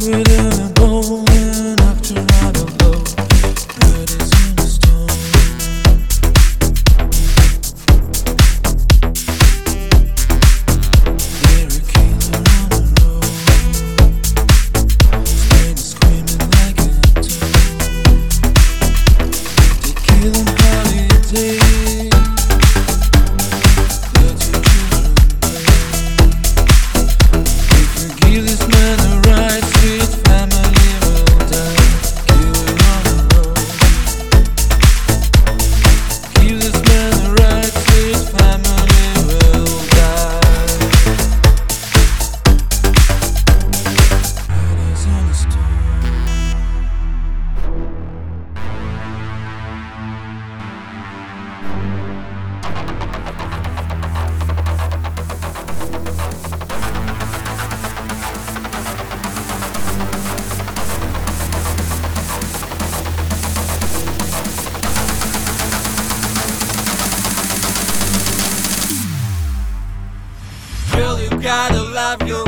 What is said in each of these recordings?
like living gotta love your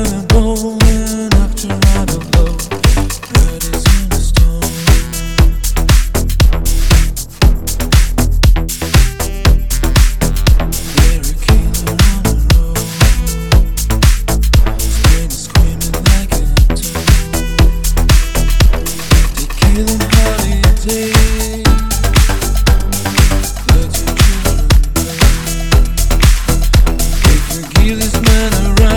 feel this man around.